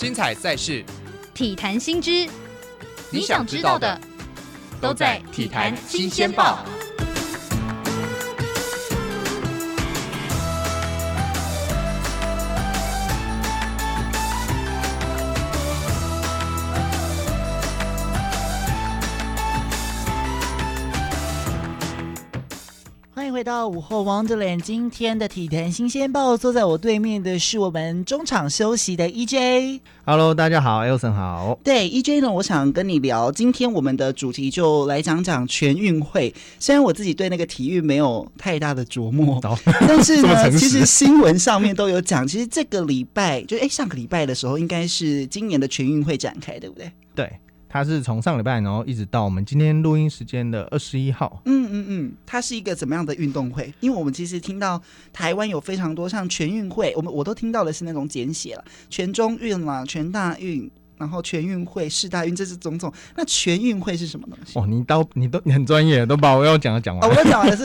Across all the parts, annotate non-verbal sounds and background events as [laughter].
精彩赛事，体坛新知，你想知道的都在《体坛新鲜报》。到午后 Wonderland，今天的体坛新鲜报，坐在我对面的是我们中场休息的 EJ。Hello，大家好，Elson 好。对，EJ 呢，我想跟你聊，今天我们的主题就来讲讲全运会。虽然我自己对那个体育没有太大的琢磨，[laughs] 哦、但是呢，其实新闻上面都有讲，其实这个礼拜就哎上个礼拜的时候，应该是今年的全运会展开，对不对？对。它是从上礼拜，然后一直到我们今天录音时间的二十一号。嗯嗯嗯，它是一个怎么样的运动会？因为我们其实听到台湾有非常多像全运会，我们我都听到的是那种简写了，全中运啦、全大运，然后全运会、世大运，这是种种。那全运会是什么东西？哦，你都你都你很专业，都把我要讲的讲完。哦，[laughs] 我要讲完的是，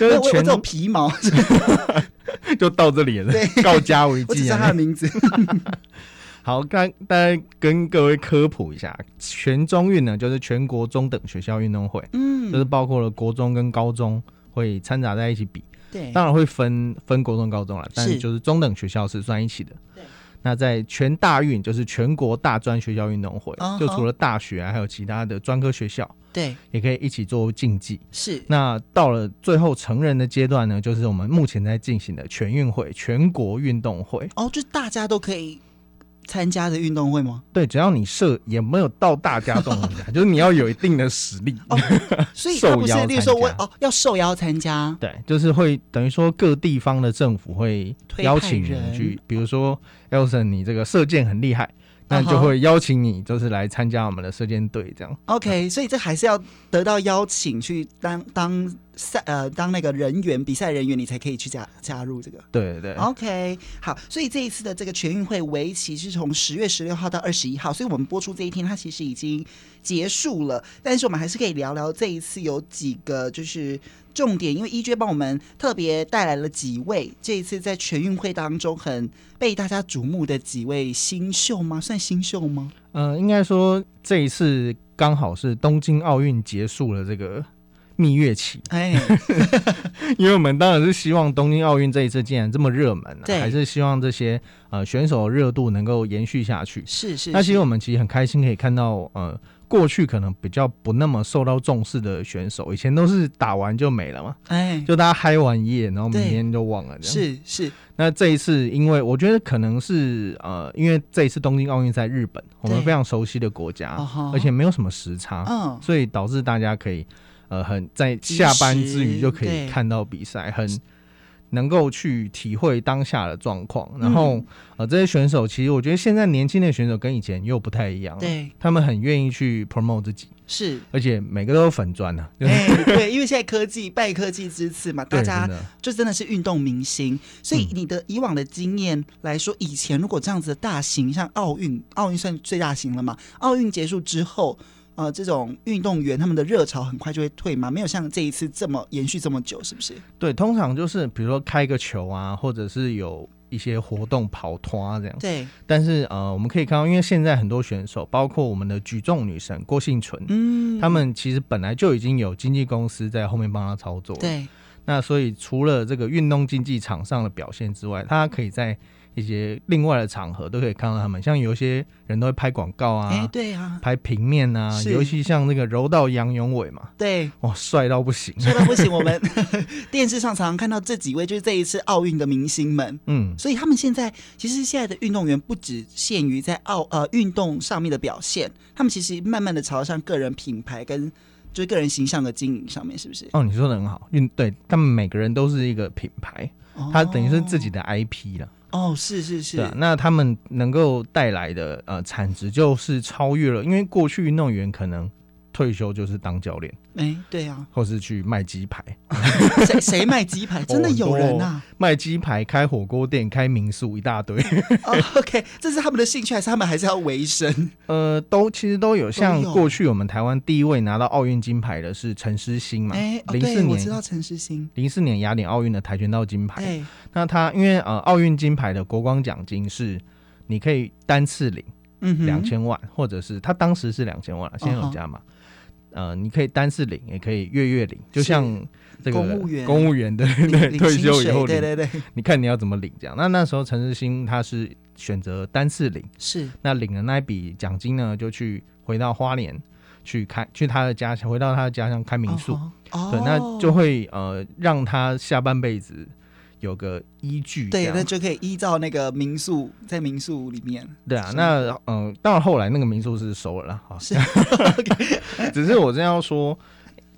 就是全种皮毛，[laughs] 就到这里了。对，告家为止。我只知道他的名字。好，刚大家跟各位科普一下，全中运呢，就是全国中等学校运动会，嗯，就是包括了国中跟高中会掺杂在一起比，对，当然会分分国中高中了，但是就是中等学校是算一起的，对。那在全大运就是全国大专学校运动会，就除了大学啊，还有其他的专科学校，对，也可以一起做竞技。是。那到了最后成人的阶段呢，就是我们目前在进行的全运会，全国运动会。哦，就大家都可以。参加的运动会吗？对，只要你设也没有到大家动 [laughs] 就是你要有一定的实力，哦、所以 [laughs] 他不是例如说我哦要受邀参加，对，就是会等于说各地方的政府会邀请人去，比如说 Elson，你这个射箭很厉害。那就会邀请你，就是来参加我们的射箭队，这样。OK，所以这还是要得到邀请去当当赛呃当那个人员比赛人员，你才可以去加加入这个。对对对。OK，好，所以这一次的这个全运会围棋是从十月十六号到二十一号，所以我们播出这一天，它其实已经结束了。但是我们还是可以聊聊这一次有几个就是。重点，因为 EJ 帮我们特别带来了几位这一次在全运会当中很被大家瞩目的几位新秀吗？算新秀吗？呃，应该说这一次刚好是东京奥运结束了这个蜜月期，哎，[laughs] 因为我们当然是希望东京奥运这一次既然这么热门，还是希望这些呃选手的热度能够延续下去。是是，是，那其实我们其实很开心可以看到呃。过去可能比较不那么受到重视的选手，以前都是打完就没了嘛，哎，就大家嗨完夜，然后明天就忘了这样。是是。那这一次，因为我觉得可能是呃，因为这一次东京奥运在日本，我们非常熟悉的国家，而且没有什么时差，嗯，所以导致大家可以呃很在下班之余就可以看到比赛，很。能够去体会当下的状况，然后、嗯、呃，这些选手其实我觉得现在年轻的选手跟以前又不太一样，对，他们很愿意去 promote 自己，是，而且每个都有粉砖呢、啊，对、欸，对，因为现在科技拜科技之赐嘛，[laughs] 大家就真的是运动明星，所以你的以往的经验来说，以前如果这样子的大型像奥运，奥运算最大型了嘛，奥运结束之后。呃，这种运动员他们的热潮很快就会退嘛，没有像这一次这么延续这么久，是不是？对，通常就是比如说开个球啊，或者是有一些活动跑团啊这样。对。但是呃，我们可以看到，因为现在很多选手，包括我们的举重女神郭幸存，嗯，他们其实本来就已经有经纪公司在后面帮他操作。对。那所以除了这个运动竞技场上的表现之外，他可以在。一些另外的场合都可以看到他们，像有些人都会拍广告啊，哎、欸，对啊，拍平面啊，尤其像那个柔道杨永伟嘛，对，哇，帅到不行，帅到不行。我们 [laughs] 电视上常常看到这几位，就是这一次奥运的明星们，嗯，所以他们现在其实现在的运动员不只限于在奥呃运动上面的表现，他们其实慢慢的朝向个人品牌跟就是个人形象的经营上面，是不是？哦，你说的很好，运对他们每个人都是一个品牌，哦、他等于是自己的 IP 了。哦，是是是，那他们能够带来的呃产值就是超越了，因为过去运动员可能退休就是当教练。哎、欸，对啊，或是去卖鸡排，[laughs] 谁谁卖鸡排？[laughs] 真的有人啊？哦、卖鸡排、开火锅店、开民宿一大堆。哦、OK，这是他们的兴趣，还是他们还是要维生？[laughs] 呃，都其实都有。像过去我们台湾第一位拿到奥运金牌的是陈诗欣嘛？哎、欸，零四年、哦、我知道陈诗欣，零四年雅典奥运的跆拳道金牌。欸、那他因为呃奥运金牌的国光奖金是你可以单次领两千万，嗯、或者是他当时是两千万，现在有加码。呃，你可以单次领，也可以月月领，就像这个公务员。公务员的 [laughs] 对退休以后领，对对对，你看你要怎么领这样。那那时候陈时兴他是选择单次领，是。那领了那一笔奖金呢，就去回到花莲去开去他的家乡，回到他的家乡开民宿，哦、对，那就会呃让他下半辈子。有个依据，对，那就可以依照那个民宿，在民宿里面。对啊，那嗯、呃，当然后来那个民宿是收了啦，好，是，[laughs] 只是我这样说，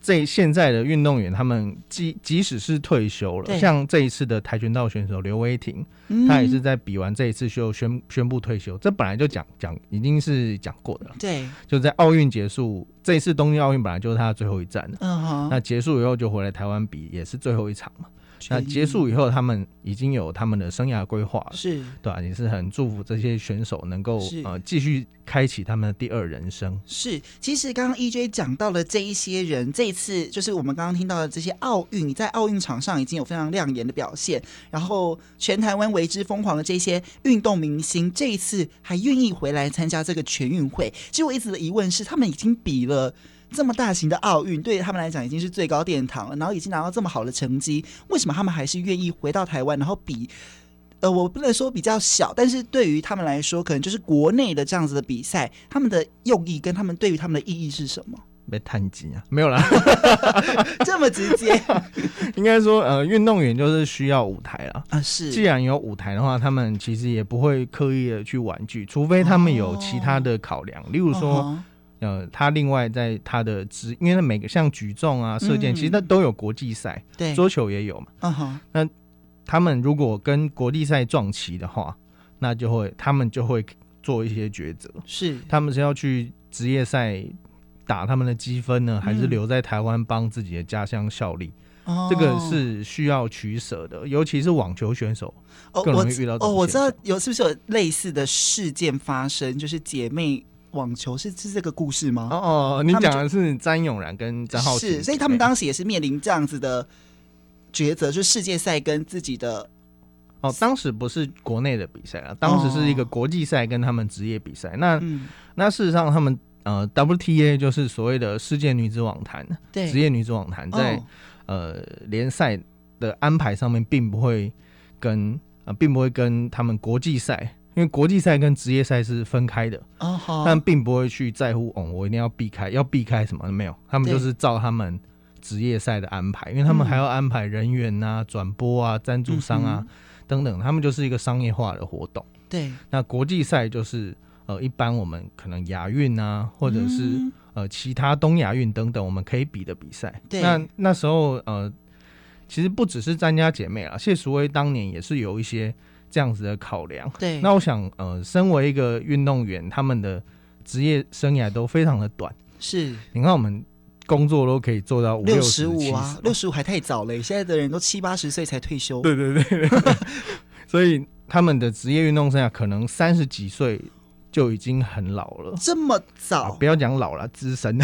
这现在的运动员他们即即使是退休了，像这一次的跆拳道选手刘威霆，嗯、他也是在比完这一次就宣宣布退休，这本来就讲讲已经是讲过的了，对，就在奥运结束，这一次东京奥运本来就是他的最后一站了，嗯哼，那结束以后就回来台湾比，也是最后一场嘛。那结束以后，他们已经有他们的生涯规划了，是对啊，也是很祝福这些选手能够呃继续开启他们的第二人生。是，其实刚刚 EJ 讲到了这一些人，这一次就是我们刚刚听到的这些奥运，在奥运场上已经有非常亮眼的表现，然后全台湾为之疯狂的这些运动明星，这一次还愿意回来参加这个全运会。其实我一直的疑问是，他们已经比了。这么大型的奥运对他们来讲已经是最高殿堂了，然后已经拿到这么好的成绩，为什么他们还是愿意回到台湾，然后比？呃，我不能说比较小，但是对于他们来说，可能就是国内的这样子的比赛，他们的用意跟他们对于他们的意义是什么？被探及啊，没有啦，[laughs] 这么直接。[laughs] 应该说，呃，运动员就是需要舞台了啊。是，既然有舞台的话，他们其实也不会刻意的去婉拒，除非他们有其他的考量，哦、例如说。哦呃，他另外在他的职，因为他每个像举重啊、射箭，嗯、其实他都有国际赛，对，桌球也有嘛。嗯哼，那他们如果跟国际赛撞齐的话，那就会他们就会做一些抉择，是他们是要去职业赛打他们的积分呢，还是留在台湾帮自己的家乡效力？哦、这个是需要取舍的，尤其是网球选手更容易遇到。哦，我知道有是不是有类似的事件发生，就是姐妹。网球是是这个故事吗？哦哦，你讲的是詹永然跟张浩，是，所以他们当时也是面临这样子的抉择，就世界赛跟自己的。哦，当时不是国内的比赛啊，当时是一个国际赛跟他们职业比赛。哦、那、嗯、那事实上，他们呃 WTA 就是所谓的世界女子网坛，对，职业女子网坛在、哦、呃联赛的安排上面，并不会跟呃并不会跟他们国际赛。因为国际赛跟职业赛是分开的，uh huh. 但并不会去在乎哦，我一定要避开，要避开什么没有？他们就是照他们职业赛的安排，因为他们还要安排人员啊、转、嗯、播啊、赞助商啊、嗯、等等，他们就是一个商业化的活动。对，那国际赛就是呃，一般我们可能亚运啊，或者是、嗯、呃其他东亚运等等，我们可以比的比赛。对，那那时候呃，其实不只是詹家姐妹啊，谢淑薇当年也是有一些。这样子的考量，对。那我想，呃，身为一个运动员，他们的职业生涯都非常的短。是，你看我们工作都可以做到五六十五啊，六十五还太早了。现在的人都七八十岁才退休。对对对，对。[laughs] 所以他们的职业运动生涯可能三十几岁。就已经很老了，这么早？啊、不要讲老了，资深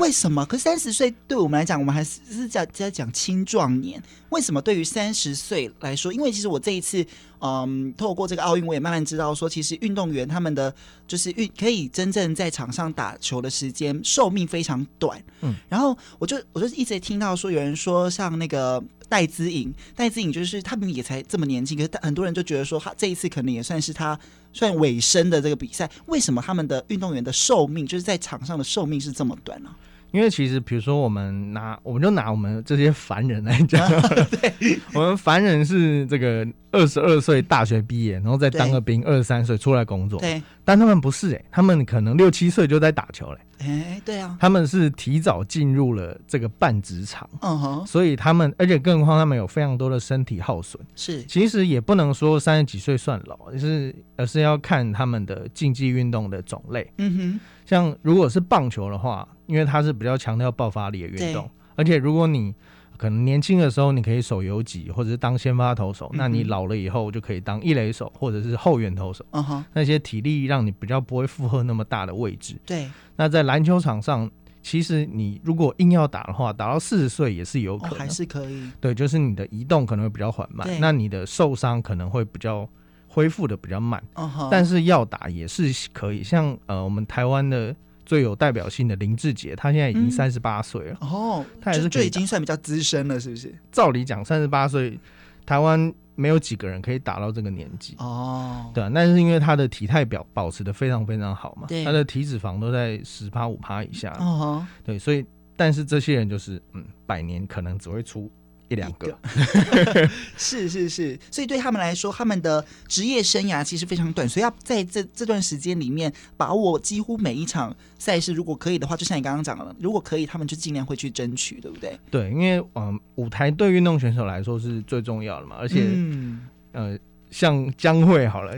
为什么？可三十岁对我们来讲，我们还是是在在讲青壮年。为什么对于三十岁来说？因为其实我这一次，嗯，透过这个奥运，我也慢慢知道说，其实运动员他们的就是运可以真正在场上打球的时间寿命非常短。嗯，然后我就我就一直听到说，有人说像那个。戴资颖，戴资颖就是他们也才这么年轻，可是很多人就觉得说他这一次可能也算是他算尾声的这个比赛。为什么他们的运动员的寿命就是在场上的寿命是这么短呢？因为其实比如说我们拿我们就拿我们这些凡人来讲，[laughs] 对，我们凡人是这个二十二岁大学毕业，然后再当个兵，二十三岁出来工作，对，但他们不是哎、欸，他们可能六七岁就在打球嘞。哎、欸，对啊，他们是提早进入了这个半职场，嗯哼，所以他们，而且更何况他们有非常多的身体耗损，是，其实也不能说三十几岁算老，就是而是要看他们的竞技运动的种类，嗯哼，像如果是棒球的话，因为它是比较强调爆发力的运动，而且如果你可能年轻的时候你可以守游击或者是当先发投手，嗯、那你老了以后就可以当一垒手或者是后援投手。嗯哼，那些体力让你比较不会负荷那么大的位置。对。那在篮球场上，其实你如果硬要打的话，打到四十岁也是有可能，哦，还是可以。对，就是你的移动可能会比较缓慢，那你的受伤可能会比较恢复的比较慢，uh. 但是要打也是可以。像呃，我们台湾的最有代表性的林志杰，他现在已经三十八岁了，哦，他也是就已经算比较资深了，是不是？照理讲，三十八岁，台湾没有几个人可以打到这个年纪哦，对啊，那是因为他的体态表保持的非常非常好嘛，他的体脂肪都在十趴五趴以下，哦、uh，huh. 对，所以但是这些人就是嗯，百年可能只会出。一两个，个 [laughs] 是是是，所以对他们来说，他们的职业生涯其实非常短，所以要在这这段时间里面把握几乎每一场赛事。如果可以的话，就像你刚刚讲的，如果可以，他们就尽量会去争取，对不对？对，因为嗯、呃，舞台对运动选手来说是最重要的嘛，而且、嗯、呃，像江蕙好了，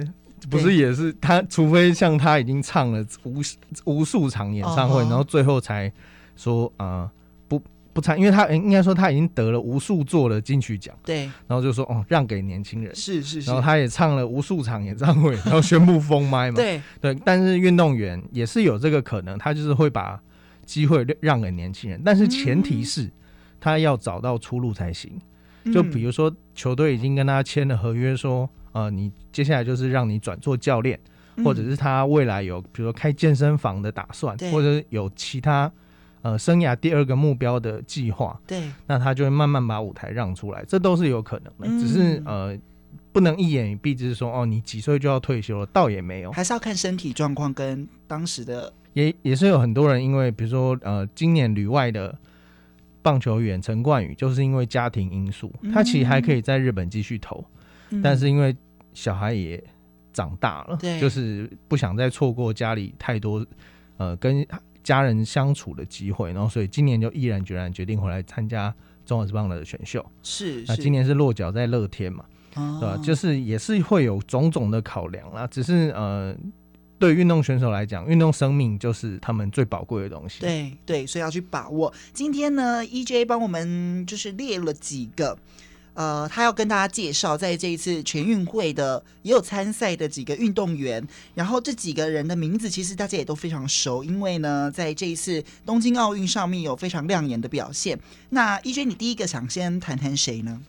不是也是他，除非像他已经唱了无无数场演唱会，哦、然后最后才说啊。呃不参，因为他应该说他已经得了无数座的金曲奖，对，然后就说哦，让给年轻人，是是是，然后他也唱了无数场演唱会，然后宣布封麦嘛，对。对，但是运动员也是有这个可能，他就是会把机会让给年轻人，但是前提是他要找到出路才行。嗯、就比如说球队已经跟他签了合约说，说呃，你接下来就是让你转做教练，嗯、或者是他未来有比如说开健身房的打算，或者有其他。呃，生涯第二个目标的计划，对，那他就会慢慢把舞台让出来，这都是有可能的，嗯、只是呃，不能一言以蔽之说哦，你几岁就要退休了，倒也没有，还是要看身体状况跟当时的，也也是有很多人因为比如说呃，今年旅外的棒球员陈冠宇，就是因为家庭因素，嗯、他其实还可以在日本继续投，嗯、但是因为小孩也长大了，对，就是不想再错过家里太多呃跟。家人相处的机会，然后所以今年就毅然决然决定回来参加中华职棒的选秀。是，那今年是落脚在乐天嘛，哦、对吧？就是也是会有种种的考量啦。只是呃，对运动选手来讲，运动生命就是他们最宝贵的东西。对对，所以要去把握。今天呢，EJ 帮我们就是列了几个。呃，他要跟大家介绍，在这一次全运会的也有参赛的几个运动员，然后这几个人的名字其实大家也都非常熟，因为呢，在这一次东京奥运上面有非常亮眼的表现。那一娟你第一个想先谈谈谁呢？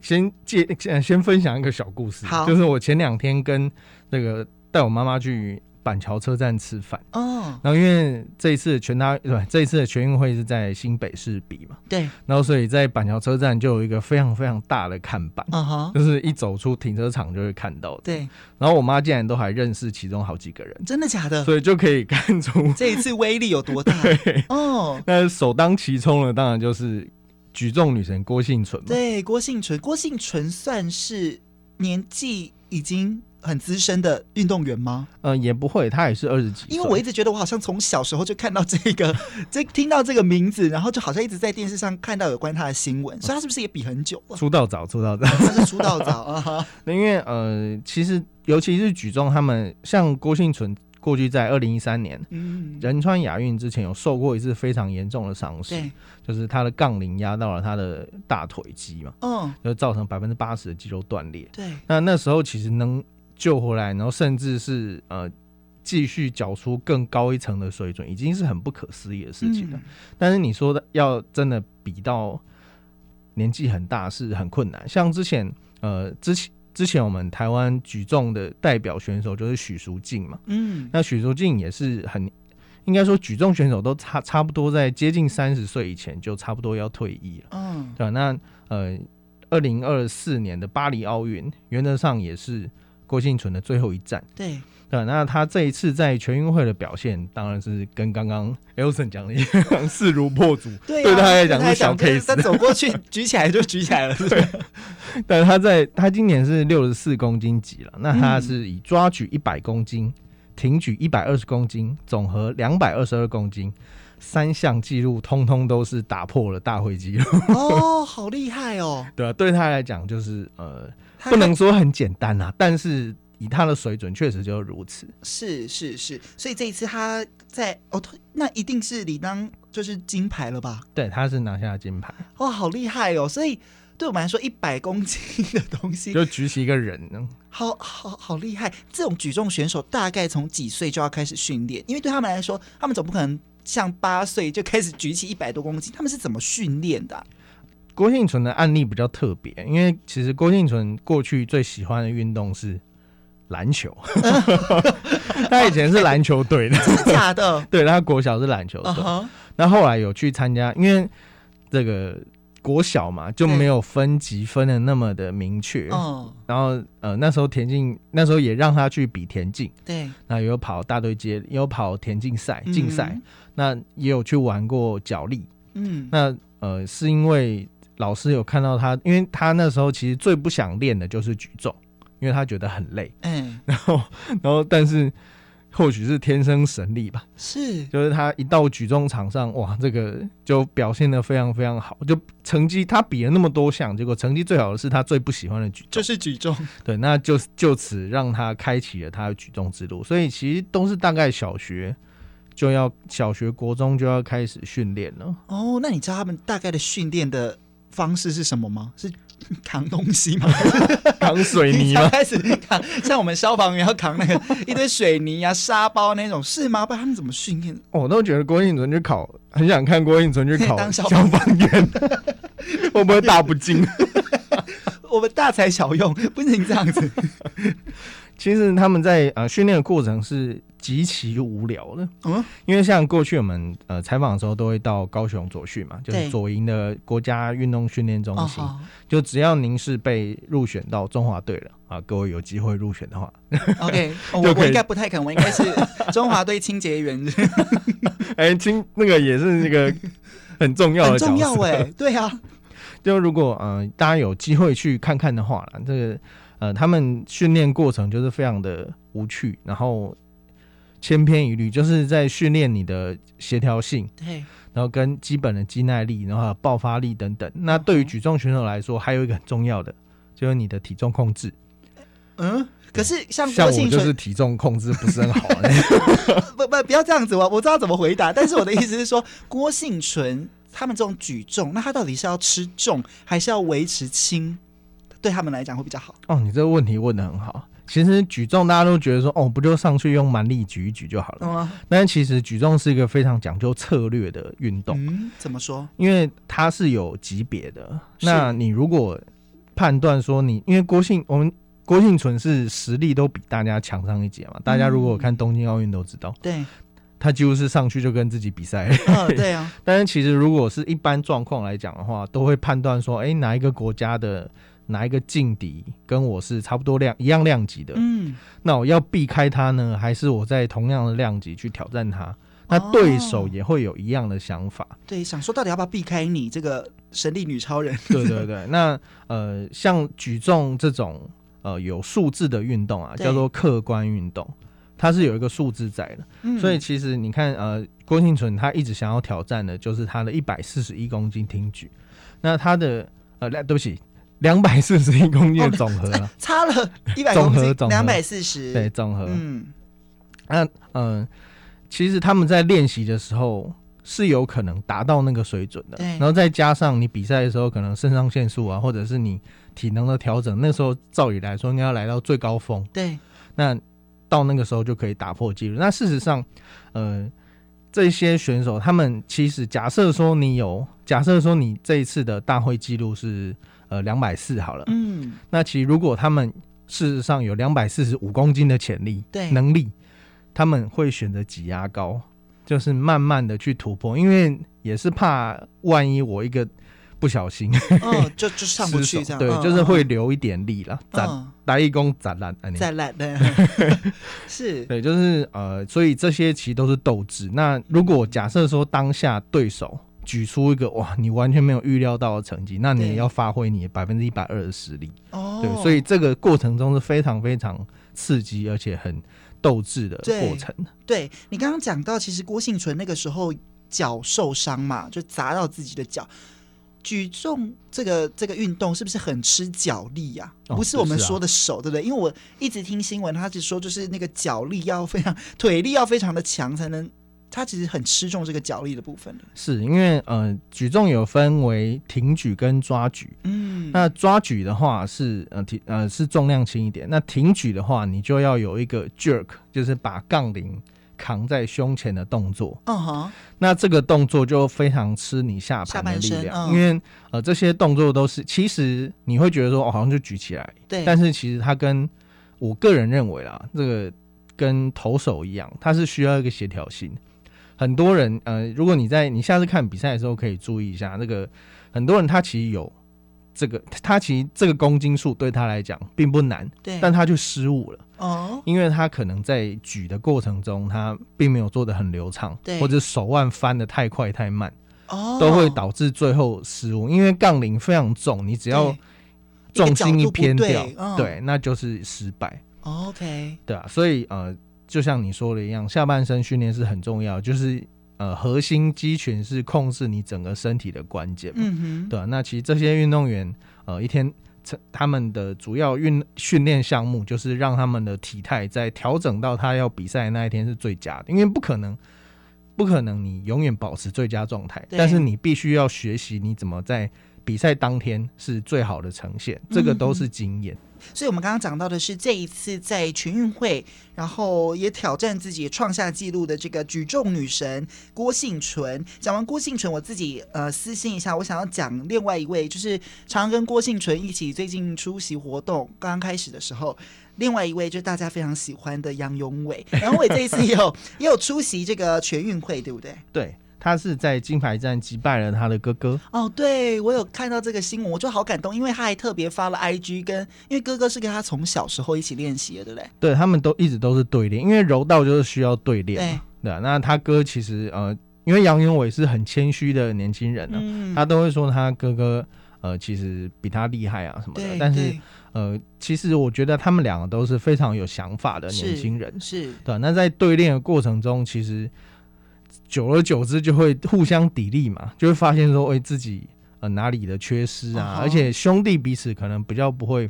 先介先分享一个小故事，好，就是我前两天跟那个带我妈妈去。板桥车站吃饭。哦，然后因为这一次全大对这一次的全运会是在新北市比嘛，对，然后所以在板桥车站就有一个非常非常大的看板，嗯哼，就是一走出停车场就会看到的，对。然后我妈竟然都还认识其中好几个人，真的假的？所以就可以看出这一次威力有多大。[laughs] 对。哦，那首当其冲的当然就是举重女神郭婞淳嘛，对，郭婞淳，郭婞淳算是年纪已经。很资深的运动员吗？嗯、呃，也不会，他也是二十几。因为我一直觉得我好像从小时候就看到这个，[laughs] 这听到这个名字，然后就好像一直在电视上看到有关他的新闻，所以他是不是也比很久了？出道早，出道早，他是出道早 [laughs] 啊。那因为呃，其实尤其是举重，他们像郭幸存过去在二零一三年，嗯，仁川亚运之前有受过一次非常严重的伤势，就是他的杠铃压到了他的大腿肌嘛，嗯，就造成百分之八十的肌肉断裂。对，那那时候其实能。救回来，然后甚至是呃继续缴出更高一层的水准，已经是很不可思议的事情了。嗯、但是你说的要真的比到年纪很大是很困难。像之前呃之前之前我们台湾举重的代表选手就是许淑净嘛，嗯，那许淑净也是很应该说举重选手都差差不多在接近三十岁以前就差不多要退役了，嗯，对吧？那呃二零二四年的巴黎奥运原则上也是。郭幸存的最后一战，对对，那他这一次在全运会的表现，当然是跟刚刚 Elson 讲的一样，[laughs] 势如破竹。对、啊，对他来讲是小 case，他走过去举起来就举起来了。[laughs] 对，但是他在他今年是六十四公斤级了，那他是以抓举一百公斤、嗯、挺举一百二十公斤、总和两百二十二公斤，三项纪录通通都是打破了大会纪录。[laughs] 哦，好厉害哦！对啊，对他来讲就是呃。不能说很简单啊，但是以他的水准，确实就是如此。是是是，所以这一次他在哦，那一定是理当就是金牌了吧？对，他是拿下金牌。哇，好厉害哦！所以对我们来说，一百 [laughs] 公斤的东西就举起一个人呢，好好好厉害！这种举重选手大概从几岁就要开始训练？因为对他们来说，他们总不可能像八岁就开始举起一百多公斤，他们是怎么训练的啊？郭婞淳的案例比较特别，因为其实郭婞淳过去最喜欢的运动是篮球，[laughs] 他以前是篮球队的，真的假的？[laughs] 对，他国小是篮球队，那、uh huh. 后来有去参加，因为这个国小嘛就没有分级分的那么的明确，嗯，uh. 然后呃那时候田径那时候也让他去比田径，对，那有跑大队接，有跑田径赛竞赛，嗯、那也有去玩过脚力，嗯，那呃是因为老师有看到他，因为他那时候其实最不想练的就是举重。因为他觉得很累，嗯，然后，然后，但是或许是天生神力吧，是，就是他一到举重场上，哇，这个就表现的非常非常好，就成绩他比了那么多项，结果成绩最好的是他最不喜欢的举重，就是举重，对，那就就此让他开启了他的举重之路，所以其实都是大概小学就要小学国中就要开始训练了。哦，那你知道他们大概的训练的方式是什么吗？是？[laughs] 扛东西吗？[laughs] 扛水泥吗？[laughs] 开始扛，像我们消防员要扛那个一堆水泥啊、沙包那种，是吗？不然他们怎么训练？我都觉得郭应存去考，很想看郭应存去考消防员，会不会打不进？我们大材小用，不能这样子。其实他们在呃训练的过程是极其无聊的，嗯，因为像过去我们呃采访的时候都会到高雄左训嘛，就是左营的国家运动训练中心，就只要您是被入选到中华队了啊，各位有机会入选的话，OK，[laughs] 我我应该不太可能，我应该是中华队清洁员，[laughs] 哎，清那个也是那个很重要的重要哎，对啊，[laughs] 就如果呃大家有机会去看看的话了，这个。呃，他们训练过程就是非常的无趣，然后千篇一律，就是在训练你的协调性，对，然后跟基本的肌耐力，然后爆发力等等。那对于举重选手来说，还有一个很重要的，就是你的体重控制。嗯，可是像像我就是体重控制不是很好。[laughs] 不不，不要这样子，我我知道怎么回答，但是我的意思是说，[laughs] 郭幸存他们这种举重，那他到底是要吃重，还是要维持轻？对他们来讲会比较好哦。你这个问题问的很好。其实举重大家都觉得说，哦，不就上去用蛮力举一举就好了。嗯、啊。但其实举重是一个非常讲究策略的运动。嗯，怎么说？因为它是有级别的。那你如果判断说你，因为郭姓，我们郭婞淳是实力都比大家强上一截嘛。大家如果看东京奥运都知道，嗯、对，他几乎是上去就跟自己比赛。嗯，对啊。[laughs] 但是其实如果是一般状况来讲的话，都会判断说，哎，哪一个国家的。哪一个劲敌跟我是差不多量一样量级的？嗯，那我要避开他呢，还是我在同样的量级去挑战他？那对手也会有一样的想法。哦、对，想说到底要不要避开你这个神力女超人？对对对。[laughs] 那呃，像举重这种呃有数字的运动啊，叫做客观运动，它是有一个数字在的。嗯、所以其实你看，呃，郭庆纯他一直想要挑战的就是他的一百四十一公斤挺举。那他的呃，对不起。两百四十一公斤的总和了，哦，差了一百公斤，两百四十，对，总和。嗯，那嗯、呃，其实他们在练习的时候是有可能达到那个水准的，对然后再加上你比赛的时候，可能肾上腺素啊，或者是你体能的调整，那时候照理来说应该要来到最高峰。对，那到那个时候就可以打破纪录。那事实上，呃，这些选手他们其实假设说你有，假设说你这一次的大会纪录是。呃，两百四好了。嗯，那其实如果他们事实上有两百四十五公斤的潜力、对能力，他们会选择挤压高，就是慢慢的去突破，因为也是怕万一我一个不小心，哦，[laughs] 就就上不去这样，对，嗯、就是会留一点力了，攒打一弓攒烂，再烂的，[laughs] 是，对，就是呃，所以这些其实都是斗志。那如果假设说当下对手。举出一个哇，你完全没有预料到的成绩，那你也要发挥你百分之一百二的实力。哦，对，所以这个过程中是非常非常刺激，而且很斗志的过程。对，对你刚刚讲到，其实郭幸存那个时候脚受伤嘛，就砸到自己的脚。举重这个这个运动是不是很吃脚力呀？啊？不是我们说的手，哦、对不对？因为我一直听新闻，他只说就是那个脚力要非常，[laughs] 腿力要非常的强才能。他其实很吃重这个脚力的部分的，是因为呃，举重有分为挺举跟抓举，嗯，那抓举的话是呃挺呃是重量轻一点，那挺举的话你就要有一个 jerk，就是把杠铃扛在胸前的动作，嗯哼，那这个动作就非常吃你下盘的力量，嗯、因为呃这些动作都是其实你会觉得说哦好像就举起来，对，但是其实它跟我个人认为啦，这个跟投手一样，它是需要一个协调性。很多人呃，如果你在你下次看比赛的时候，可以注意一下那个很多人他其实有这个，他其实这个公斤数对他来讲并不难，对，但他就失误了。哦，因为他可能在举的过程中，他并没有做的很流畅，对，或者手腕翻的太快太慢，哦，都会导致最后失误。因为杠铃非常重，你只要重心一偏掉，对，那就是失败。OK，对啊，所以呃。就像你说的一样，下半身训练是很重要，就是呃，核心肌群是控制你整个身体的关键，嗯哼，对啊，那其实这些运动员呃，一天他们的主要运训练项目就是让他们的体态在调整到他要比赛那一天是最佳的，因为不可能不可能你永远保持最佳状态，但是你必须要学习你怎么在比赛当天是最好的呈现，这个都是经验。嗯所以，我们刚刚讲到的是这一次在全运会，然后也挑战自己创下纪录的这个举重女神郭婞淳。讲完郭婞淳，我自己呃私信一下，我想要讲另外一位，就是常跟郭婞淳一起最近出席活动刚刚开始的时候，另外一位就是大家非常喜欢的杨永伟。杨勇纬这一次也有也有出席这个全运会，对不对？对。他是在金牌战击败了他的哥哥哦，对，我有看到这个新闻，我就好感动，因为他还特别发了 IG 跟，因为哥哥是跟他从小时候一起练习的，对不对？对，他们都一直都是对练，因为柔道就是需要对练，对，对啊。那他哥其实呃，因为杨永伟是很谦虚的年轻人呢、啊嗯，他都会说他哥哥呃其实比他厉害啊什么的，但是呃，其实我觉得他们两个都是非常有想法的年轻人，是，是对、啊。那在对练的过程中，其实。久而久之就会互相砥砺嘛，就会发现说，哎、欸，自己呃哪里的缺失啊，uh. 而且兄弟彼此可能比较不会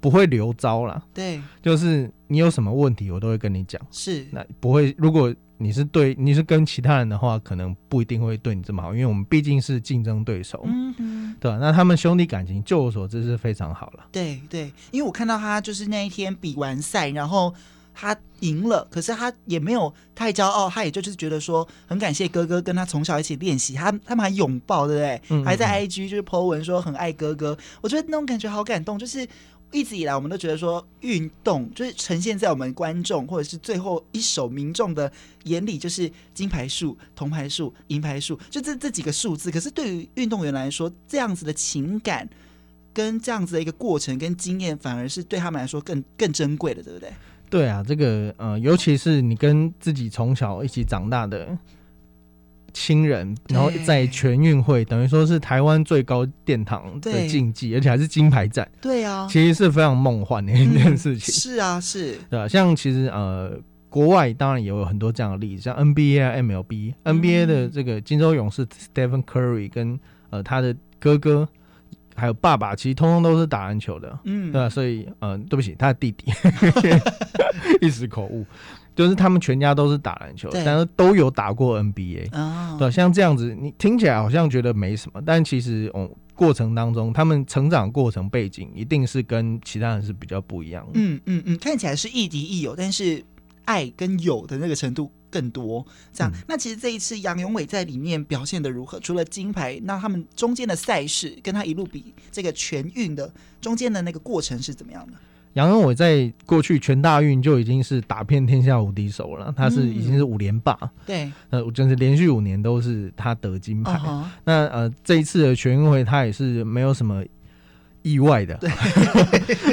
不会留招啦。对，就是你有什么问题，我都会跟你讲。是，那不会，如果你是对你是跟其他人的话，可能不一定会对你这么好，因为我们毕竟是竞争对手。嗯嗯，对吧？那他们兄弟感情，就我所知是非常好了。对对，因为我看到他就是那一天比完赛，然后。他赢了，可是他也没有太骄傲，他也就是觉得说很感谢哥哥跟他从小一起练习，他他们还拥抱，对不对？嗯嗯还在 IG 就是 po 文说很爱哥哥，我觉得那种感觉好感动。就是一直以来我们都觉得说运动就是呈现在我们观众或者是最后一手民众的眼里就是金牌数、铜牌数、银牌数，就这这几个数字。可是对于运动员来说，这样子的情感跟这样子的一个过程跟经验，反而是对他们来说更更珍贵的，对不对？对啊，这个呃，尤其是你跟自己从小一起长大的亲人，然后在全运会，等于说是台湾最高殿堂的竞技，而且还是金牌战。对啊，其实是非常梦幻的一件事情。嗯、是啊，是，对啊，像其实呃，国外当然也有很多这样的例子，像 NBA 啊、MLB、嗯、NBA 的这个金州勇士 Stephen Curry 跟呃他的哥哥。还有爸爸，其实通通都是打篮球的，嗯，对吧？所以，嗯、呃，对不起，他的弟弟。[laughs] 一时口误，就是他们全家都是打篮球，但是都有打过 NBA，哦，对，像这样子，你听起来好像觉得没什么，但其实，哦，过程当中，他们成长过程背景一定是跟其他人是比较不一样的，嗯嗯嗯，看起来是亦敌亦友，但是爱跟友的那个程度。更多这样，那其实这一次杨永伟在里面表现的如何？除了金牌，那他们中间的赛事跟他一路比这个全运的中间的那个过程是怎么样的？杨永伟在过去全大运就已经是打遍天下无敌手了，他是已经是五连霸，嗯、对，呃，就是连续五年都是他得金牌。Uh-huh. 那呃，这一次的全运会他也是没有什么意外的，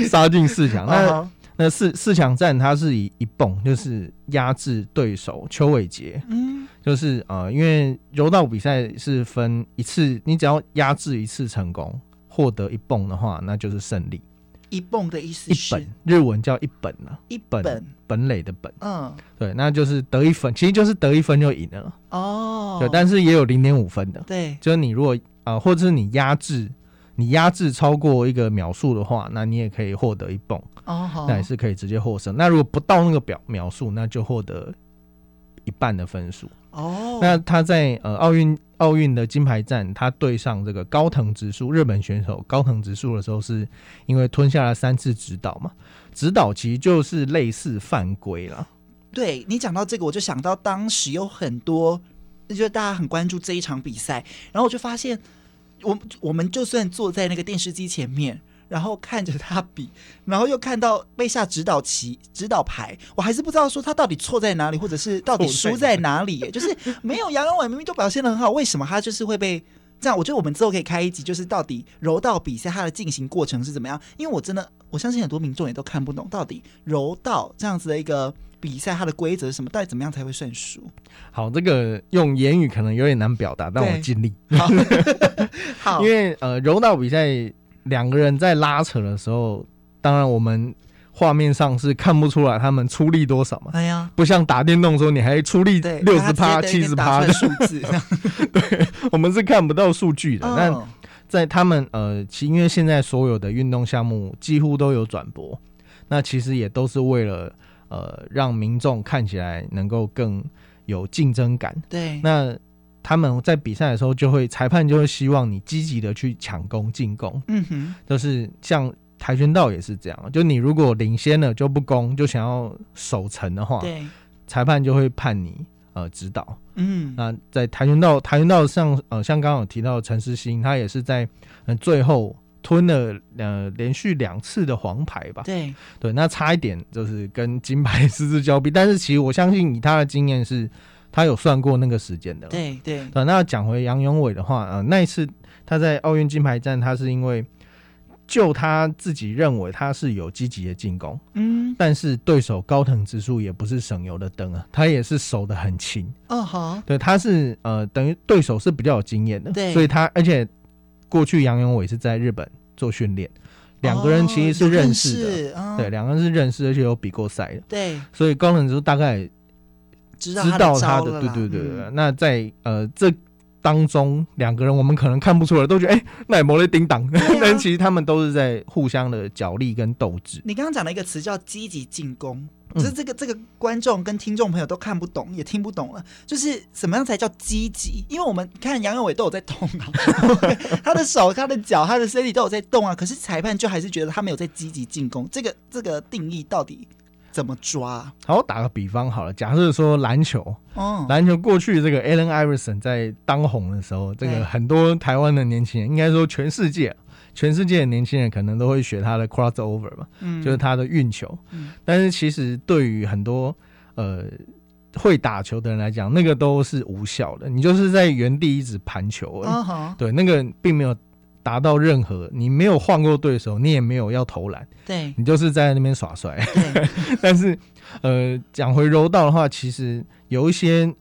杀进四强。那、uh-huh. 那四四强战，他是以一蹦就是压制对手邱伟杰，嗯，就是呃，因为柔道比赛是分一次，你只要压制一次成功，获得一蹦的话，那就是胜利。一蹦的意思是一本，日文叫一本啊，一本本垒的本，嗯，对，那就是得一分，其实就是得一分就赢了。哦，对，但是也有零点五分的，对，就是你如果啊、呃，或者是你压制。你压制超过一个秒数的话，那你也可以获得一蹦哦，oh, 那也是可以直接获胜。那如果不到那个表秒数，那就获得一半的分数哦。Oh. 那他在呃奥运奥运的金牌战，他对上这个高藤直树日本选手高藤直树的时候，是因为吞下了三次指导嘛？指导其实就是类似犯规了。对，你讲到这个，我就想到当时有很多，就是大家很关注这一场比赛，然后我就发现。我我们就算坐在那个电视机前面，然后看着他比，然后又看到被下指导棋、指导牌，我还是不知道说他到底错在哪里，或者是到底输在哪里。[laughs] 就是没有杨永伟明明都表现的很好，为什么他就是会被这样？我觉得我们之后可以开一集，就是到底柔道比赛它的进行过程是怎么样？因为我真的我相信很多民众也都看不懂，到底柔道这样子的一个比赛它的规则是什么？到底怎么样才会算输？好，这个用言语可能有点难表达，但我尽力。[laughs] 好，因为呃，柔道比赛。两个人在拉扯的时候，当然我们画面上是看不出来他们出力多少嘛。哎呀，不像打电动时候你还出力六十趴、七十趴的数字，[laughs] 对，我们是看不到数据的。但在他们呃，其因为现在所有的运动项目几乎都有转播，那其实也都是为了呃让民众看起来能够更有竞争感。对，那。他们在比赛的时候，就会裁判就会希望你积极的去抢攻进攻，嗯哼，就是像跆拳道也是这样，就你如果领先了就不攻，就想要守城的话，对，裁判就会判你呃指导，嗯，那在跆拳道跆拳道上，呃，像刚刚有提到陈诗欣，他也是在呃最后吞了呃连续两次的黄牌吧，对。对，那差一点就是跟金牌失之交臂，但是其实我相信以他的经验是。他有算过那个时间的，对对。那讲回杨永伟的话，呃，那一次他在奥运金牌战，他是因为就他自己认为他是有积极的进攻，嗯，但是对手高藤直树也不是省油的灯啊，他也是守的很轻，哦好，对，他是呃等于对手是比较有经验的，对，所以他而且过去杨永伟是在日本做训练，两个人其实是认识的，哦、对，两个人是认识，而且有比过赛的，对，所以高藤直树大概。知道他的，他的对对对对，嗯、那在呃这当中，两个人我们可能看不出来，都觉得哎，那也没得叮当，啊、[laughs] 但其实他们都是在互相的角力跟斗智。你刚刚讲了一个词叫积极进攻，可是这个这个观众跟听众朋友都看不懂，也听不懂了，就是什么样才叫积极？因为我们看杨永伟都有在动啊，[laughs] 他的手、他的脚、他的身体都有在动啊，可是裁判就还是觉得他没有在积极进攻。这个这个定义到底？怎么抓？好，打个比方好了，假设说篮球，哦，篮球过去这个 Allen Iverson 在当红的时候，这个很多台湾的年轻人，应该说全世界，全世界的年轻人可能都会学他的 crossover 嘛，嗯，就是他的运球，嗯，但是其实对于很多呃会打球的人来讲，那个都是无效的，你就是在原地一直盘球而已，哦，对，那个并没有。达到任何，你没有换过对手，你也没有要投篮，对，你就是在那边耍帅。[laughs] 但是，呃，讲回柔道的话，其实有一些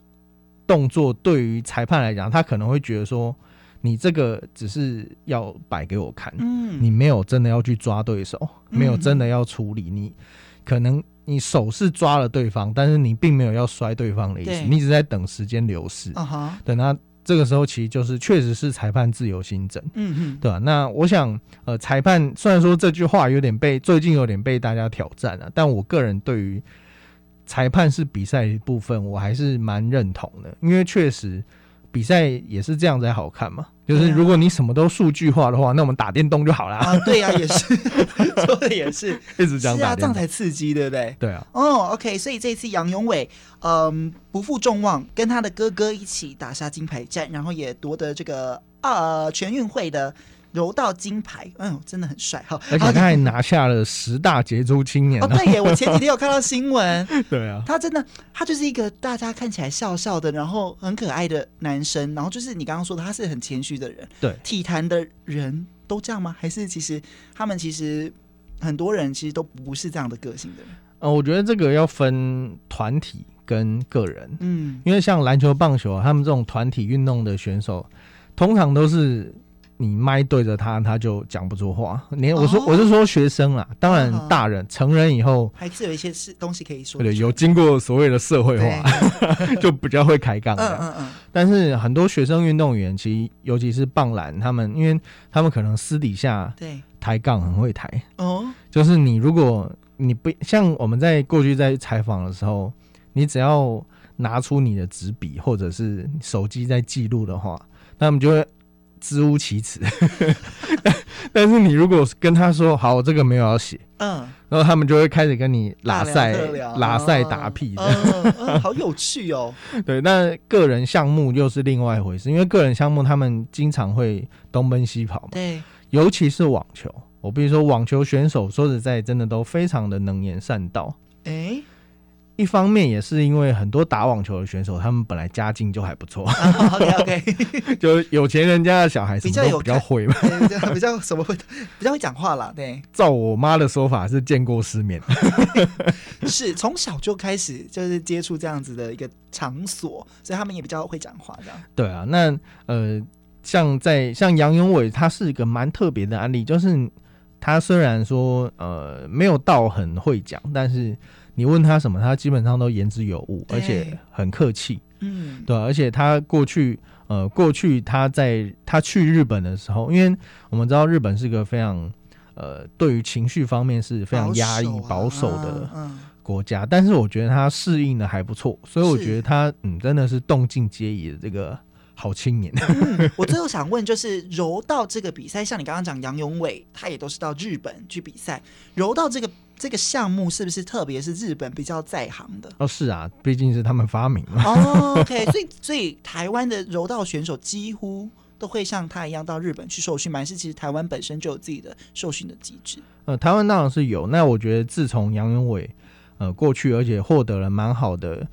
动作对于裁判来讲，他可能会觉得说，你这个只是要摆给我看，嗯，你没有真的要去抓对手，没有真的要处理，你可能你手是抓了对方，但是你并没有要摔对方的意思，你只在等时间流逝，等他。这个时候其实就是确实是裁判自由心证，嗯嗯，对吧？那我想，呃，裁判虽然说这句话有点被最近有点被大家挑战了，但我个人对于裁判是比赛一部分，我还是蛮认同的，因为确实比赛也是这样才好看嘛。就是如果你什么都数据化的话，那我们打电动就好了啊。对呀、啊，也是 [laughs] 说的也是，一直讲打电动，这样才刺激，对不对？对啊。哦、oh,，OK，所以这次杨永伟，嗯，不负众望，跟他的哥哥一起打下金牌战，然后也夺得这个呃全运会的。柔道金牌，哎呦，真的很帅哈！而且他还拿下了十大杰出青年。哦，对耶，我前几天有看到新闻。[laughs] 对啊，他真的，他就是一个大家看起来笑笑的，然后很可爱的男生。然后就是你刚刚说的，他是很谦虚的人。对，体坛的人都这样吗？还是其实他们其实很多人其实都不是这样的个性的人？呃，我觉得这个要分团体跟个人。嗯，因为像篮球、棒球啊，他们这种团体运动的选手，通常都是。你麦对着他，他就讲不出话。你我说、哦、我是说学生啦，当然大人、哦、成人以后还是有一些事东西可以说。对，有经过所谓的社会化，[laughs] 就比较会开杠。嗯嗯嗯。但是很多学生运动员，其实尤其是棒篮，他们因为他们可能私底下对抬杠很会抬。哦。就是你如果你不像我们在过去在采访的时候，你只要拿出你的纸笔或者是手机在记录的话，那他们就会。支吾其词，[laughs] 但是你如果跟他说好，我这个没有要写，嗯，然后他们就会开始跟你拉塞、拉塞打屁的，嗯嗯，好有趣哦。[laughs] 对，那个人项目又是另外一回事，因为个人项目他们经常会东奔西跑嘛，对，尤其是网球，我比如说网球选手，说实在，真的都非常的能言善道。哎、欸。一方面也是因为很多打网球的选手，他们本来家境就还不错。[laughs] Uh, OK OK，[laughs] 就有钱人家的小孩，比较有比较会嘛，比 [laughs] 较比较什么会比较会讲话啦。对，照我妈的说法是见过世面，是从小就开始就是接触这样子的一个场所，所以他们也比较会讲话这样。对啊，那呃，像在像杨永伟，他是一个蛮特别的案例，就是他虽然说呃没有到很会讲，但是。你问他什么，他基本上都言之有物，而且很客气。嗯，对，而且他过去，呃，过去他在他去日本的时候，因为我们知道日本是个非常，呃，对于情绪方面是非常压抑、保守的国家，但是我觉得他适应的还不错，所以我觉得他，嗯，真的是动静皆宜的这个。好青年、嗯。我最后想问，就是柔道这个比赛，像你刚刚讲杨永伟，他也都是到日本去比赛。柔道这个这个项目是不是特别是日本比较在行的？哦，是啊，毕竟是他们发明嘛。哦，OK，所以所以台湾的柔道选手几乎都会像他一样到日本去受训吗？还是其实台湾本身就有自己的受训的机制？呃，台湾当然是有。那我觉得自从杨永伟呃过去，而且获得了蛮好的。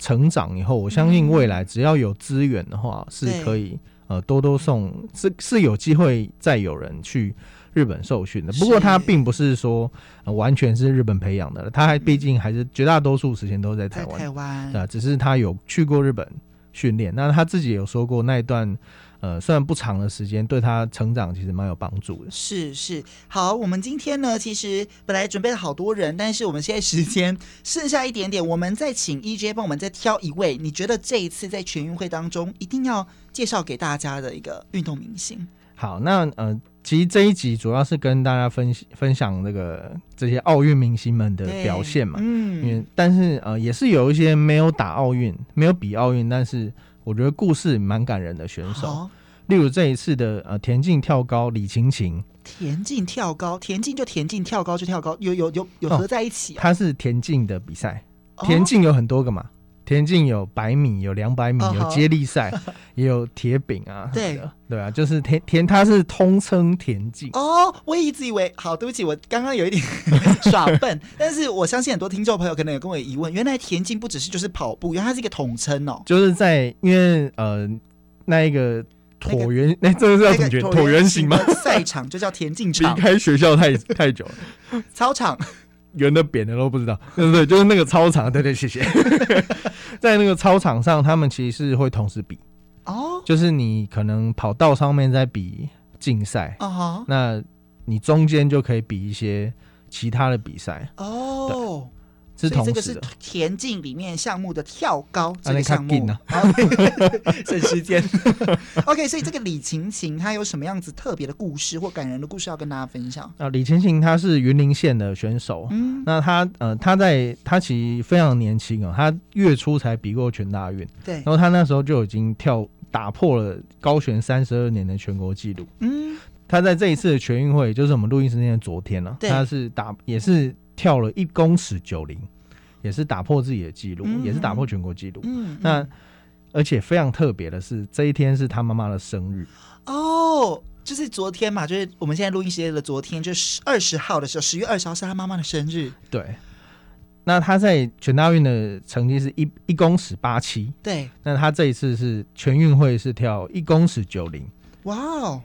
成长以后，我相信未来只要有资源的话，是可以呃多多送，是是有机会再有人去日本受训的。不过他并不是说、呃、完全是日本培养的，他还毕竟还是绝大多数时间都在台湾。台湾啊，只是他有去过日本训练。那他自己有说过那一段。呃，虽然不长的时间，对他成长其实蛮有帮助的。是是，好，我们今天呢，其实本来准备了好多人，但是我们现在时间剩下一点点，我们再请 EJ 帮我们再挑一位，你觉得这一次在全运会当中一定要介绍给大家的一个运动明星？好，那呃，其实这一集主要是跟大家分分享这个这些奥运明星们的表现嘛，嗯，因为但是呃，也是有一些没有打奥运、没有比奥运，但是。我觉得故事蛮感人的选手，哦、例如这一次的呃田径跳高李晴晴，田径跳高，田径就田径，跳高就跳高，有有有有合在一起、啊。它、哦、是田径的比赛，田径有很多个嘛。哦田径有百米，有两百米，有接力赛，[laughs] 也有铁饼啊。对对啊，就是田田，它是通称田径。哦，我一直以为，好，对不起，我刚刚有一点 [laughs] 耍笨，但是我相信很多听众朋友可能有跟我疑问，原来田径不只是就是跑步，原来它是一个统称哦。就是在因为呃那一个椭圆，[laughs] 那这个叫什么？椭圆形吗？赛场就叫田径场。离开学校太太久了，操场。圆的扁的都不知道，对不对？就是那个操场，对对，谢谢。在那个操场上，他们其实是会同时比哦，就是你可能跑道上面在比竞赛，哦，那你中间就可以比一些其他的比赛哦。是同时的，所以这个是田径里面项目的跳高这个项目，省时间。[laughs] [laughs] OK，所以这个李晴晴她有什么样子特别的故事或感人的故事要跟大家分享？啊，李晴晴她是云林县的选手，嗯，那她呃她在她其实非常年轻啊，她月初才比过全大运，对，然后她那时候就已经跳打破了高悬三十二年的全国纪录，嗯，她在这一次的全运会，就是我们录音时间的昨天呢，她是打也是。跳了一公尺九零，也是打破自己的记录，嗯，也是打破全国纪录。嗯，那而且非常特别的是，这一天是他妈妈的生日。哦，就是昨天嘛，就是我们现在录音时间的昨天，就是二十号的时候，十月二十号是他妈妈的生日。对。那他在全大运的成绩是一一公尺八七。对。那他这一次是全运会是跳一公尺九零。哇哦！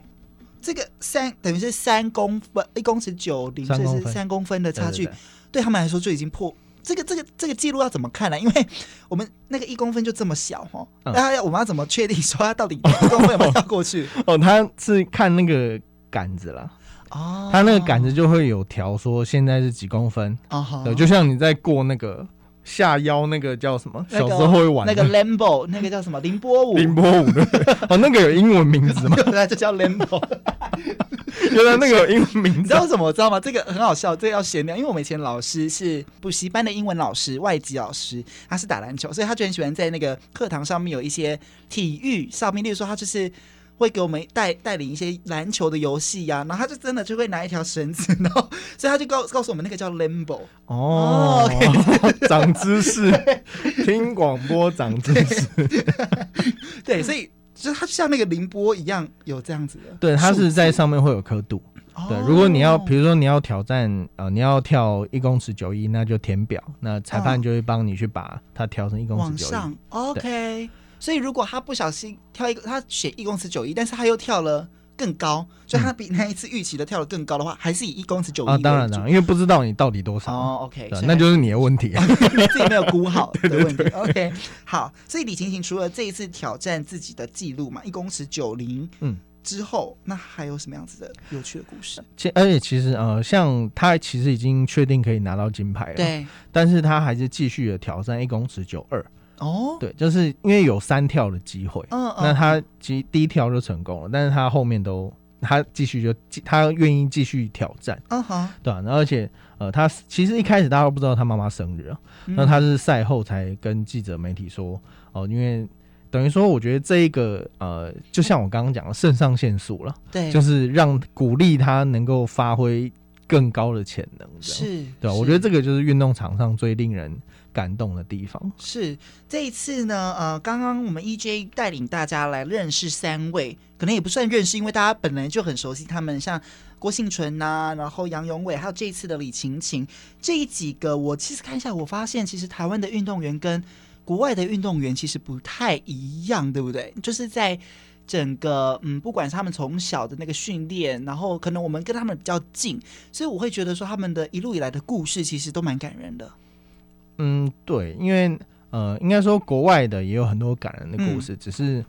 这个三等于是三公分，一公尺九零，所以是三公分的差距，对，他们来说就已经破这个这个这个记录要怎么看呢？[laughs] 因为我们那个一公分就这么小哈，那、嗯、我们要怎么确定说他到底一公分有没有跳过去？[laughs] 哦，他是看那个杆子了，哦，他那个杆子就会有条说现在是几公分，哦，对，就像你在过那个。下腰那个叫什么？小时候会玩那个 Lambo，那个叫什么？凌波舞。凌波舞的 [laughs] 哦，那个有英文名字吗？[laughs] 原来就叫 Lambo。[laughs] 原来那个有英文名字。你知道什么？知道吗？这个很好笑，这个要闲聊。因为我们以前老师是补习班的英文老师，外籍老师，他是打篮球，所以他就很喜欢在那个课堂上面有一些体育上面，例如说他就是。会给我们带带领一些篮球的游戏呀，然后他就真的就会拿一条绳子，[laughs] 然后所以他就告告诉我们那个叫 Lambo 哦，[laughs] 长知识，听广播长知识，[laughs] 对，所以就是它像那个凌波一样有这样子的，对，它是在上面会有刻度。对，如果你要，比如说你要挑战，呃，你要跳一公尺九一，那就填表，那裁判就会帮你去把它调成一公尺九一。往上，OK。所以如果他不小心跳一个，他写一公尺九一，但是他又跳了更高，所以他比那一次预期的跳的更高的话，还是以一公尺九一。啊，当然了，因为不知道你到底多少。哦，OK，那就是你的问题，[laughs] 你自己没有估好的 [laughs] 问题。对对对 OK，好，所以李晴晴除了这一次挑战自己的记录嘛，一公尺九零，嗯。之后，那还有什么样子的有趣的故事？其而且其实呃，像他其实已经确定可以拿到金牌了，对。但是他还是继续的挑战一公尺九二。哦，对，就是因为有三跳的机会，嗯，那他其实第一跳就成功了，但是他后面都他继续就他愿意继续挑战，嗯好，对吧？而且呃，他其实一开始大家都不知道他妈妈生日啊，那他是赛后才跟记者媒体说哦，因为。等于说，我觉得这一个呃，就像我刚刚讲的，肾上腺素了，对，就是让鼓励他能够发挥更高的潜能，是，对，我觉得这个就是运动场上最令人感动的地方。是这一次呢，呃，刚刚我们 EJ 带领大家来认识三位，可能也不算认识，因为大家本来就很熟悉他们，像郭婞淳呐、然后杨永伟，还有这一次的李晴晴，这几个我其实看一下，我发现其实台湾的运动员跟国外的运动员其实不太一样，对不对？就是在整个嗯，不管是他们从小的那个训练，然后可能我们跟他们比较近，所以我会觉得说他们的一路以来的故事其实都蛮感人的。嗯，对，因为呃，应该说国外的也有很多感人的故事，嗯、只是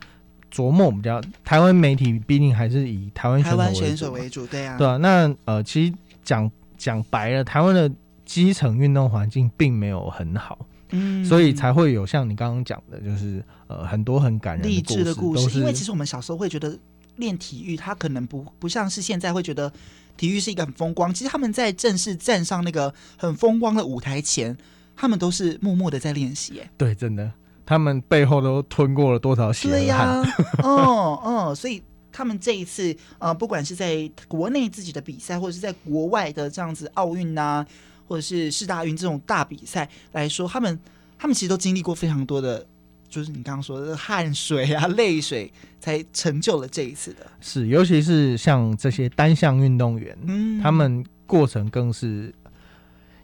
琢磨比较台湾媒体毕竟还是以台湾台湾选手为主，对啊，对啊。那呃，其实讲讲白了，台湾的基层运动环境并没有很好。嗯，所以才会有像你刚刚讲的，就是呃很多很感人励志的故事。因为其实我们小时候会觉得练体育，他可能不不像是现在会觉得体育是一个很风光。其实他们在正式站上那个很风光的舞台前，他们都是默默的在练习。哎，对，真的，他们背后都吞过了多少血汗。对呀、啊，哦哦，所以他们这一次呃，不管是在国内自己的比赛，或者是在国外的这样子奥运呐。或者是世大运这种大比赛来说，他们他们其实都经历过非常多的，就是你刚刚说的汗水啊、泪水，才成就了这一次的。是，尤其是像这些单项运动员，嗯，他们过程更是，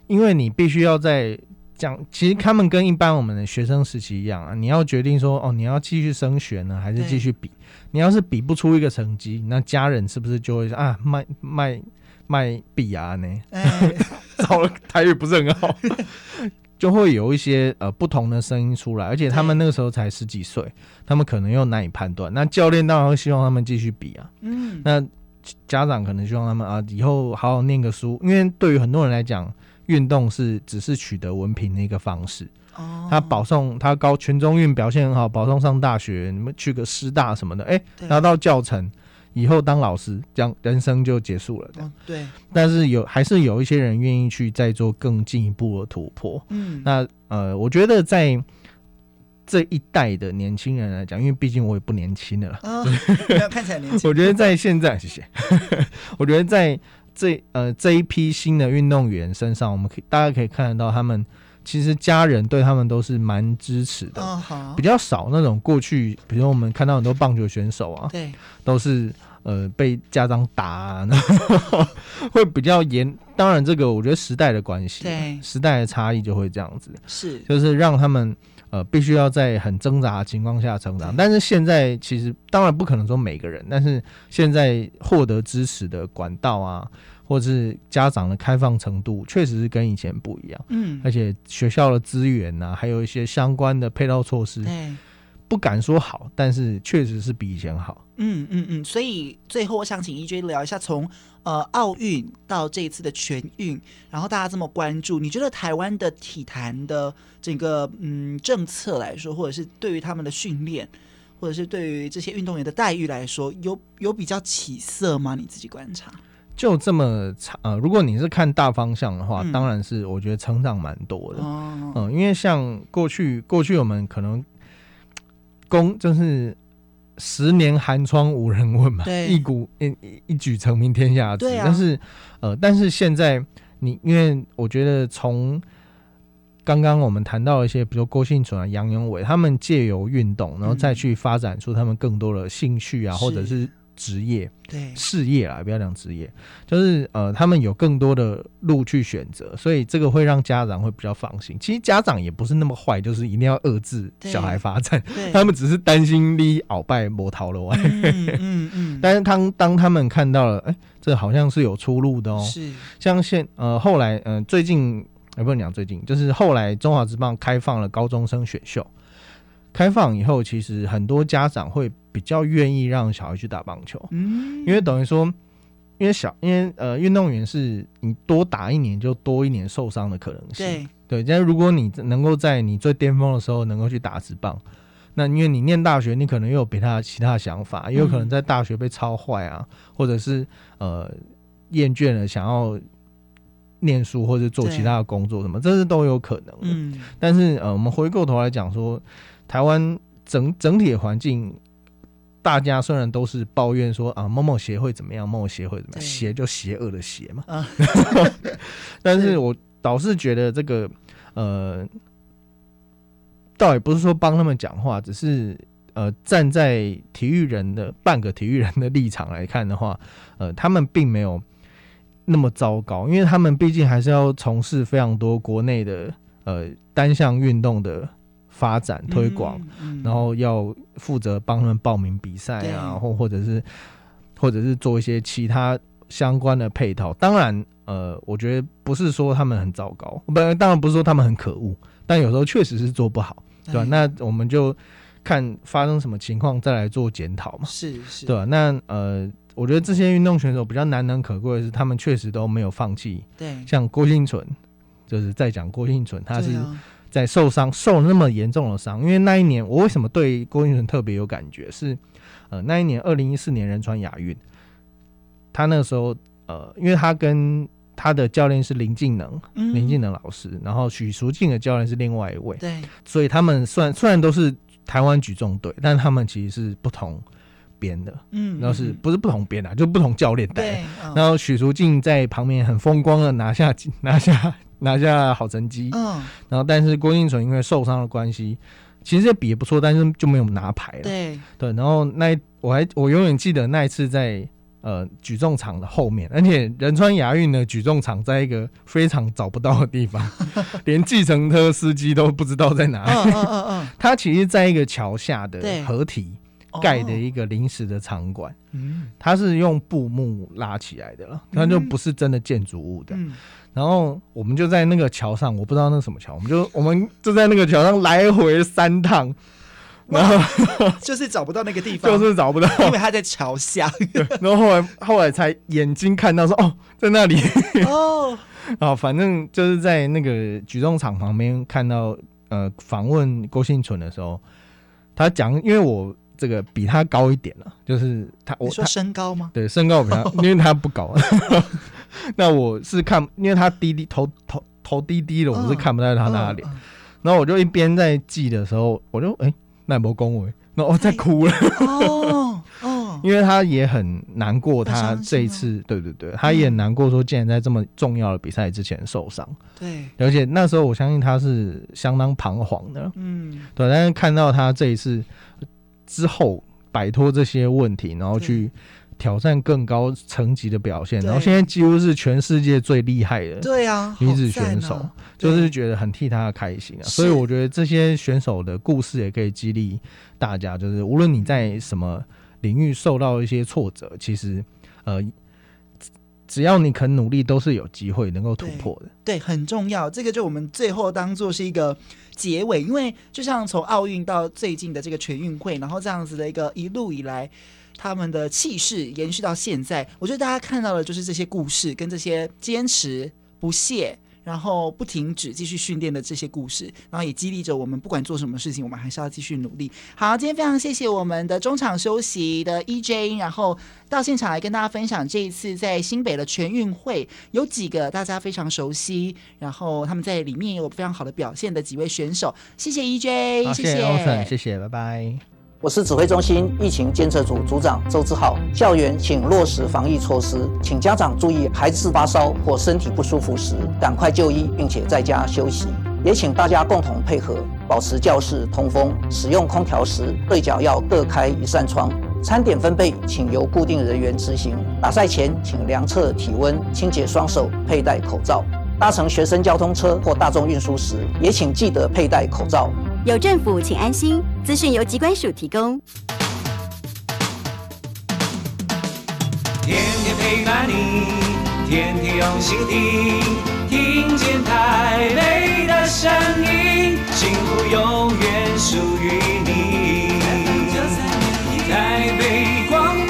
因为你必须要在讲，其实他们跟一般我们的学生时期一样啊，你要决定说，哦，你要继续升学呢，还是继续比？你要是比不出一个成绩，那家人是不是就会说啊，卖卖？卖币啊呢？[laughs] 糟了，台语不是很好，[laughs] 就会有一些呃不同的声音出来，而且他们那个时候才十几岁，他们可能又难以判断。那教练当然会希望他们继续比啊，嗯，那家长可能希望他们啊以后好好念个书，因为对于很多人来讲，运动是只是取得文凭的一个方式。哦，他保送他高全中运表现很好，保送上大学，你们去个师大什么的，哎、欸，拿到教程。以后当老师，这样人生就结束了。哦，对。但是有还是有一些人愿意去再做更进一步的突破。嗯，那呃，我觉得在这一代的年轻人来讲，因为毕竟我也不年轻的了。哦，看起来年轻。[laughs] 我觉得在现在，谢谢。[laughs] 我觉得在这呃这一批新的运动员身上，我们可以大家可以看得到他们。其实家人对他们都是蛮支持的，哦、比较少那种过去，比如我们看到很多棒球选手啊，对，都是呃被家长打、[laughs] 啊，会比较严。当然，这个我觉得时代的关系，对，时代的差异就会这样子，是，就是让他们呃必须要在很挣扎的情况下成长。但是现在其实当然不可能说每个人，但是现在获得支持的管道啊。或者是家长的开放程度，确实是跟以前不一样。嗯，而且学校的资源呐、啊，还有一些相关的配套措施，不敢说好，但是确实是比以前好。嗯嗯嗯。所以最后，我想请 EJ 聊一下，从呃奥运到这一次的全运，然后大家这么关注，你觉得台湾的体坛的整个嗯政策来说，或者是对于他们的训练，或者是对于这些运动员的待遇来说，有有比较起色吗？你自己观察？就这么长呃，如果你是看大方向的话，嗯、当然是我觉得成长蛮多的。嗯、呃，因为像过去过去我们可能攻就是十年寒窗无人问嘛，对，一股一一举成名天下知。啊、但是呃，但是现在你因为我觉得从刚刚我们谈到一些，比如郭信纯啊、杨永伟，他们借由运动，然后再去发展出他们更多的兴趣啊，或者是。职业，对事业啊，不要讲职业，就是呃，他们有更多的路去选择，所以这个会让家长会比较放心。其实家长也不是那么坏，就是一定要遏制小孩发展，[laughs] 他们只是担心你鳌拜魔逃了外。嗯嗯，嗯 [laughs] 但是当当他们看到了，哎、欸，这好像是有出路的哦、喔。是，像现呃后来嗯、呃、最近也不能讲最近，就是后来中华职棒开放了高中生选秀。开放以后，其实很多家长会比较愿意让小孩去打棒球，嗯，因为等于说，因为小，因为呃，运动员是你多打一年就多一年受伤的可能性，对，对。但如果你能够在你最巅峰的时候能够去打直棒，那因为你念大学，你可能又有别他其他想法，也有可能在大学被超坏啊，嗯、或者是呃厌倦了想要念书或者做其他的工作什么，这是都有可能的。嗯，但是呃，我们回过头来讲说。台湾整整体的环境，大家虽然都是抱怨说啊，某某协会怎么样，某某协会怎么样，邪就邪恶的邪嘛。啊、[laughs] 但是我倒是觉得这个呃，倒也不是说帮他们讲话，只是呃，站在体育人的半个体育人的立场来看的话，呃，他们并没有那么糟糕，因为他们毕竟还是要从事非常多国内的呃单项运动的。发展推广，然后要负责帮他们报名比赛啊，或或者是或者是做一些其他相关的配套。当然，呃，我觉得不是说他们很糟糕，不，当然不是说他们很可恶，但有时候确实是做不好，对吧？哎、那我们就看发生什么情况再来做检讨嘛。是是，对吧？那呃，我觉得这些运动选手比较难能可贵的是，他们确实都没有放弃。对，像郭婞淳，就是在讲郭婞淳，他是。在受伤受那么严重的伤，因为那一年我为什么对郭婞淳特别有感觉？是，呃，那一年二零一四年仁川亚运，他那个时候呃，因为他跟他的教练是林敬能，嗯、林敬能老师，然后许淑静的教练是另外一位，对，所以他们虽然虽然都是台湾举重队，但他们其实是不同边的，嗯，然后是不是不同边啊，就不同教练带，哦、然后许淑静在旁边很风光的拿下拿下。拿下好成绩，嗯，然后但是郭婞淳因为受伤的关系，其实也比也不错，但是就没有拿牌了。对。对，然后那我还我永远记得那一次在呃举重场的后面，而且仁川亚运的举重场在一个非常找不到的地方，[laughs] 连计程车司机都不知道在哪里。嗯嗯嗯，它其实在一个桥下的合体盖的一个临时的场馆，嗯，它是用布幕拉起来的了，它就不是真的建筑物的。然后我们就在那个桥上，我不知道那是什么桥，我们就我们就在那个桥上来回三趟，然后 [laughs] 就是找不到那个地方，就是找不到，因为他在桥下。[laughs] 然后后来后来才眼睛看到说哦，在那里。[laughs] 哦，啊，反正就是在那个举重场旁边看到呃访问郭婞淳的时候，他讲，因为我这个比他高一点了，就是他我说身高吗？对，身高比他，[laughs] 因为他不高。[laughs] 那我是看，因为他低低头头头低低的，我是看不到他那脸。然后我就一边在记的时候，我就哎，那波恭维，然后我在哭了。哦哦，[laughs] 因为他也很难过，他这一次，对对对，他也很难过，说竟然在这么重要的比赛之前受伤。对，而且那时候我相信他是相当彷徨的。嗯，对，但是看到他这一次之后摆脱这些问题，然后去。挑战更高层级的表现，然后现在几乎是全世界最厉害的对啊女子选手，就是觉得很替她开心啊。所以我觉得这些选手的故事也可以激励大家，就是无论你在什么领域受到一些挫折，其实呃，只要你肯努力，都是有机会能够突破的。对，很重要。这个就我们最后当做是一个结尾，因为就像从奥运到最近的这个全运会，然后这样子的一个一路以来。他们的气势延续到现在，我觉得大家看到的就是这些故事跟这些坚持不懈，然后不停止继续训练的这些故事，然后也激励着我们，不管做什么事情，我们还是要继续努力。好，今天非常谢谢我们的中场休息的 EJ，然后到现场来跟大家分享这一次在新北的全运会有几个大家非常熟悉，然后他们在里面有非常好的表现的几位选手。谢谢 EJ，好谢谢谢谢，拜拜。我是指挥中心疫情监测组组长周志浩。校园请落实防疫措施，请家长注意，孩子发烧或身体不舒服时，赶快就医，并且在家休息。也请大家共同配合，保持教室通风，使用空调时对角要各开一扇窗。餐点分配请由固定人员执行。打赛前请量测体温、清洁双手、佩戴口罩。搭乘学生交通车或大众运输时也请记得佩戴口罩。有政府请安心。资讯由机关署提供。天天陪伴你天天用心听听见太美的声音幸福永远属于你。在北光